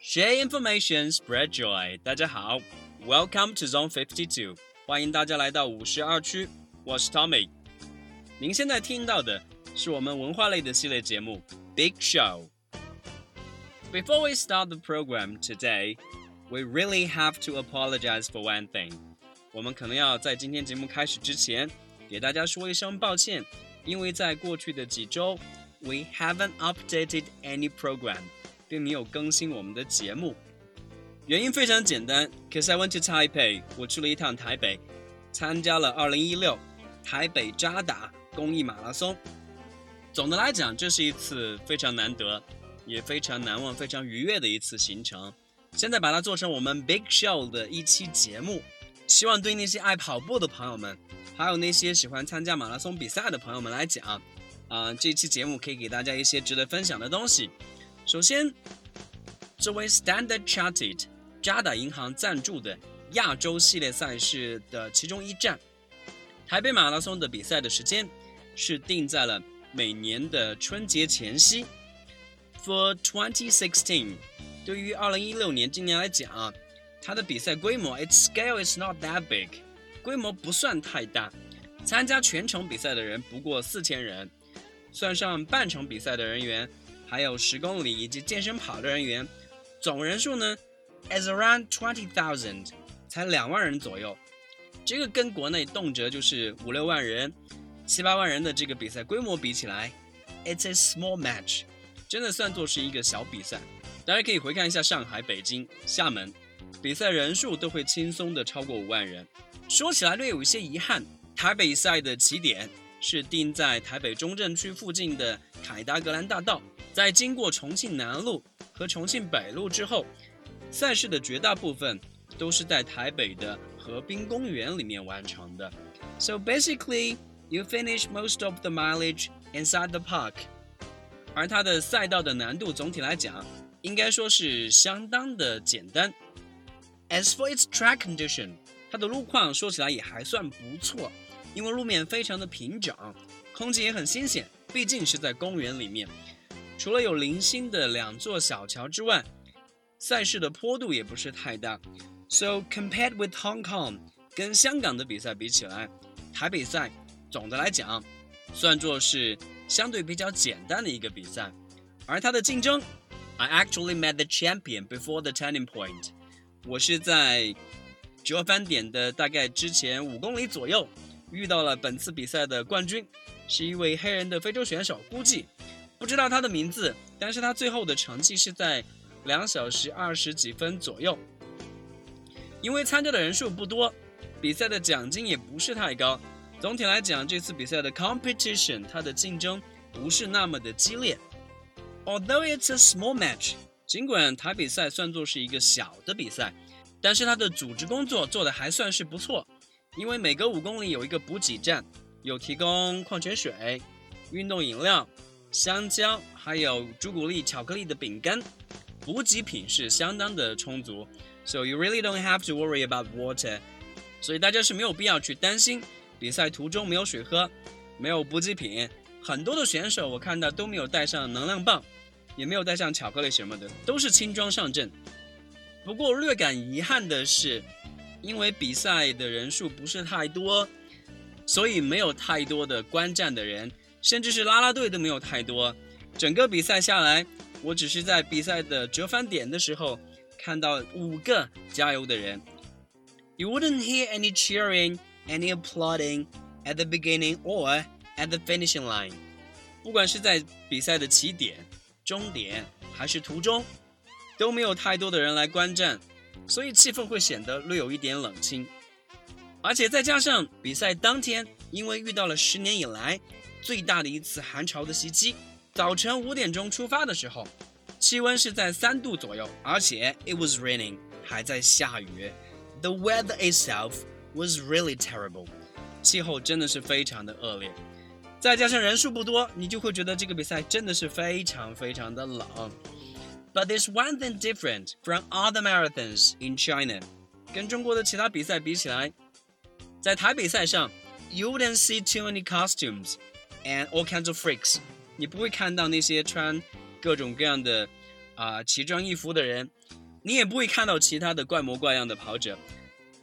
，Share information, spread joy。大家好，Welcome to Zone Fifty Two，欢迎大家来到五十二区，我是 Tommy。您现在听到的是我们文化类的系列节目《Big Show》。Before we start the program today, we really have to apologize for one thing. 我们可能要在今天节目开始之前，给大家说一声抱歉，因为在过去的几周，we haven't updated any program，并没有更新我们的节目。原因非常简单，cause I went to Taipei，我去了一趟台北，参加了2016台北扎达公益马拉松。总的来讲，这是一次非常难得，也非常难忘、非常愉悦的一次行程。现在把它做成我们 Big Show 的一期节目，希望对那些爱跑步的朋友们，还有那些喜欢参加马拉松比赛的朋友们来讲，啊、这期节目可以给大家一些值得分享的东西。首先，作为 Standard Chartered 渣打银行赞助的亚洲系列赛事的其中一站，台北马拉松的比赛的时间是定在了每年的春节前夕。For 2016，对于2016年今年来讲啊，它的比赛规模，its scale is not that big，规模不算太大，参加全程比赛的人不过四千人，算上半程比赛的人员，还有十公里以及健身跑的人员，总人数呢，is around twenty thousand，才两万人左右。这个跟国内动辄就是五六万人、七八万人的这个比赛规模比起来，it's a small match，真的算作是一个小比赛。大家可以回看一下上海、北京、厦门，比赛人数都会轻松的超过五万人。说起来略有一些遗憾，台北赛的起点是定在台北中正区附近的凯达格兰大道，在经过重庆南路和重庆北路之后，赛事的绝大部分都是在台北的河滨公园里面完成的。So basically, you finish most of the mileage inside the park. 而它的赛道的难度总体来讲，应该说是相当的简单。As for its track condition，它的路况说起来也还算不错，因为路面非常的平整，空气也很新鲜，毕竟是在公园里面。除了有零星的两座小桥之外，赛事的坡度也不是太大。So compared with Hong Kong，跟香港的比赛比起来，台北赛总的来讲算作是相对比较简单的一个比赛。而它的竞争，I actually met the champion before the turning point。我是在折返点的大概之前五公里左右遇到了本次比赛的冠军，是一位黑人的非洲选手，估计不知道他的名字，但是他最后的成绩是在两小时二十几分左右。因为参加的人数不多，比赛的奖金也不是太高。总体来讲，这次比赛的 competition 它的竞争不是那么的激烈。Although it's a small match，尽管台比赛算作是一个小的比赛，但是它的组织工作做得还算是不错。因为每隔五公里有一个补给站，有提供矿泉水、运动饮料、香蕉，还有朱古力、巧克力的饼干，补给品是相当的充足。So you really don't have to worry about water。所以大家是没有必要去担心比赛途中没有水喝，没有补给品。很多的选手我看到都没有带上能量棒，也没有带上巧克力什么的，都是轻装上阵。不过略感遗憾的是，因为比赛的人数不是太多，所以没有太多的观战的人，甚至是啦啦队都没有太多。整个比赛下来，我只是在比赛的折返点的时候看到五个加油的人。You wouldn't hear any cheering, any applauding at the beginning or at the finishing line。不管是在比赛的起点、终点还是途中，都没有太多的人来观战，所以气氛会显得略有一点冷清。而且再加上比赛当天，因为遇到了十年以来最大的一次寒潮的袭击，早晨五点钟出发的时候，气温是在三度左右，而且 it was raining，还在下雨。The weather itself was really terrible，气候真的是非常的恶劣。再加上人数不多，你就会觉得这个比赛真的是非常非常的冷。But there's one thing different from other marathons in China. 跟中国的其他比赛比起来，在台北赛上，you wouldn't see too many costumes and all kinds of freaks。你不会看到那些穿各种各样的啊、奇装异服的人，你也不会看到其他的怪模怪样的跑者。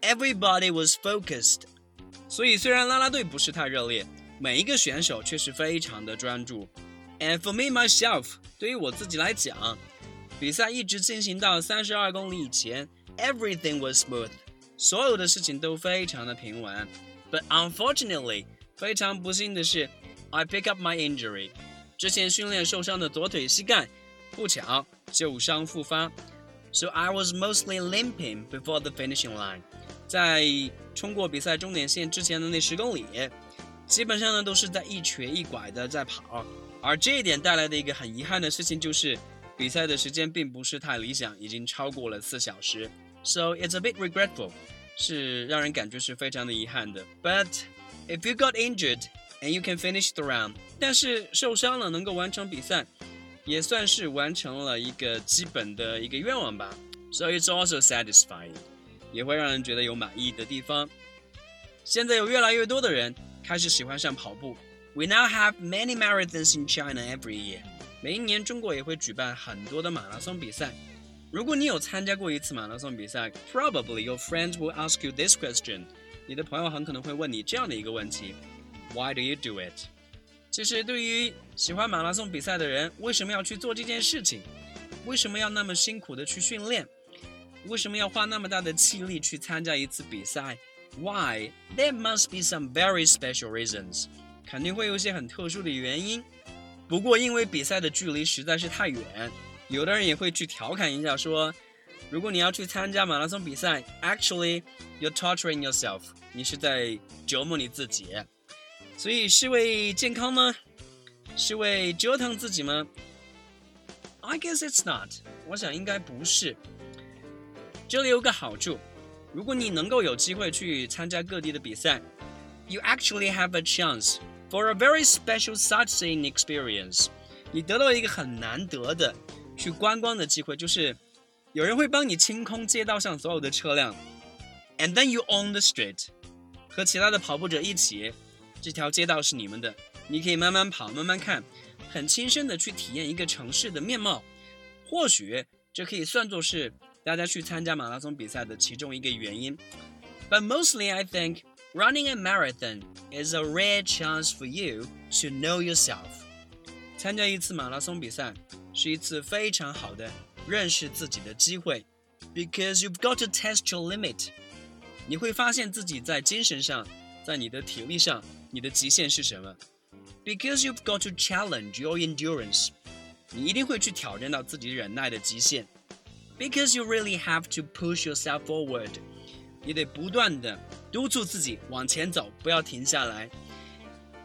Everybody was focused。所以虽然啦啦队不是太热烈，每一个选手却是非常的专注。And for me myself，对于我自己来讲，比赛一直进行到三十二公里以前，everything was smooth，所有的事情都非常的平稳。But unfortunately，非常不幸的是，I pick up my injury，之前训练受伤的左腿膝盖，不巧旧伤复发。So I was mostly limping before the finishing line，在冲过比赛终点线之前的那十公里， 基本上呢都是在一瘸一拐的在跑。而这一点带来的一个很遗憾的事情就是，比赛的时间并不是太理想，已经超过了四小时。So it's a bit regretful，是让人感觉是非常的遗憾的。But if you got injured and you can finish the round，但是受伤了能够完成比赛，也算是完成了一个基本的一个愿望吧。So it's also satisfying，也会让人觉得有满意的地方。现在有越来越多的人开始喜欢上跑步。We now have many marathons in China every year。每一年中国也会举办很多的马拉松比赛。如果你有参加过一次马拉松比赛，probably your friends will ask you this question。你的朋友很可能会问你这样的一个问题：Why do you do it？其实对于喜欢马拉松比赛的人，为什么要去做这件事情？为什么要那么辛苦的去训练？为什么要花那么大的气力去参加一次比赛？Why? There must be some very special reasons. 肯定会有一些很特殊的原因。不过因为比赛的距离实在是太远，有的人也会去调侃一下说，如果你要去参加马拉松比赛，actually you're torturing yourself，你是在折磨你自己。所以是为健康吗？是为折腾自己吗？I guess it's not。我想应该不是。这里有个好处，如果你能够有机会去参加各地的比赛，you actually have a chance for a very special sightseeing experience。你得到一个很难得的去观光的机会，就是有人会帮你清空街道上所有的车辆，and then you own the street，和其他的跑步者一起，这条街道是你们的，你可以慢慢跑，慢慢看，很亲身的去体验一个城市的面貌。或许这可以算作是大家去参加马拉松比赛的其中一个原因。But mostly, I think running a marathon is a rare chance for you to know yourself. 参加一次马拉松比赛是一次非常好的认识自己的机会，because you've got to test your limit. 你会发现自己在精神上，在你的体力上，你的极限是什么？Because you've got to challenge your endurance. 你一定会去挑战到自己忍耐的极限 ，because you really have to push yourself forward，你得不断的督促自己往前走，不要停下来。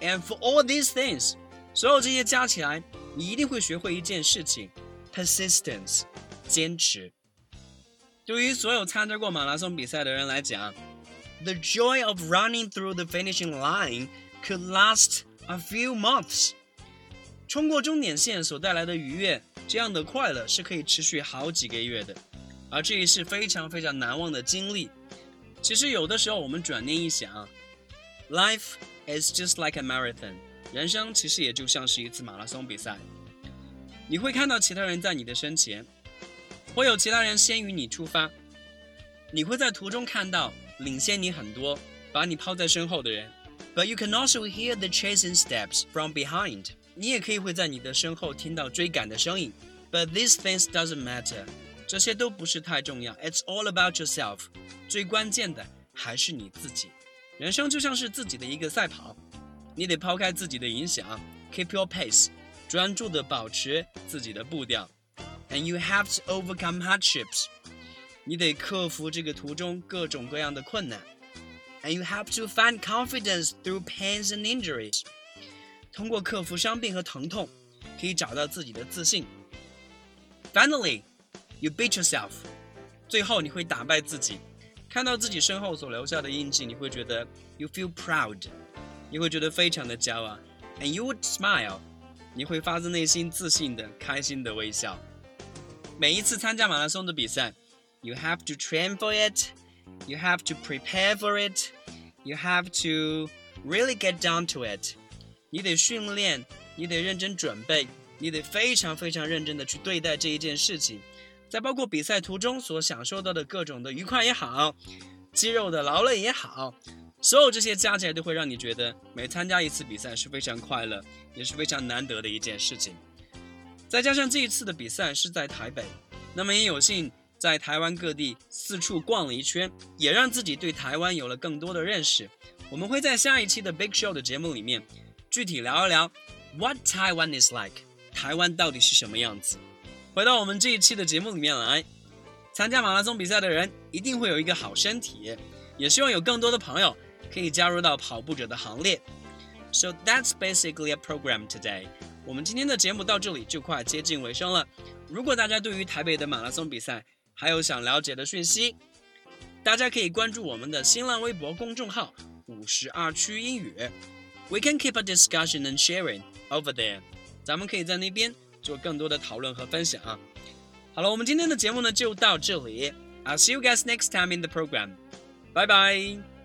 And for all these things，所有这些加起来，你一定会学会一件事情：persistence，坚持。对于所有参加过马拉松比赛的人来讲，the joy of running through the finishing line could last a few months。冲过终点线所带来的愉悦， 这样的快乐是可以持续好几个月的，而这也是非常非常难忘的经历。其实有的时候我们转念一想，Life is just like a marathon，人生其实也就像是一次马拉松比赛。你会看到其他人在你的身前，会有其他人先于你出发，你会在途中看到领先你很多、把你抛在身后的人，But you can also hear the chasing steps from behind。你也可以会在你的身后听到追赶的声音，But these things doesn't matter，这些都不是太重要。It's all about yourself，最关键的还是你自己。人生就像是自己的一个赛跑，你得抛开自己的影响，keep your pace，专注的保持自己的步调。And you have to overcome hardships，你得克服这个途中各种各样的困难。And you have to find confidence through pains and injuries。 通过克服伤病和疼痛，可以找到自己的自信。Finally, you beat yourself。最后你会打败自己，看到自己身后所留下的印记，你会觉得 you feel proud，你会觉得非常的骄傲，and you would smile，你会发自内心自信的、开心的微笑。每一次参加马拉松的比赛，you have to train for it, you have to prepare for it, you have to really get down to it。你得训练，你得认真准备，你得非常非常认真的去对待这一件事情。在包括比赛途中所享受到的各种的愉快也好，肌肉的劳累也好，所有这些加起来都会让你觉得每参加一次比赛是非常快乐，也是非常难得的一件事情。再加上这一次的比赛是在台北，那么也有幸在台湾各地四处逛了一圈，也让自己对台湾有了更多的认识。我们会在下一期的 Big Show 的节目里面具体聊一聊 What Taiwan is like，台湾到底是什么样子。回到我们这一期的节目里面来，参加马拉松比赛的人一定会有一个好身体，也希望有更多的朋友可以加入到跑步者的行列。So that's basically a program today. 我们今天的节目到这里就快接近尾声了。如果大家对于台北的马拉松比赛还有想了解的讯息，大家可以关注我们的新浪微博公众号“五十二区英语”。We can keep a discussion and sharing over there。咱们可以在那边做更多的讨论和分享。好了，我们今天的节目呢就到这里。I'll see you guys next time in the program. Bye bye.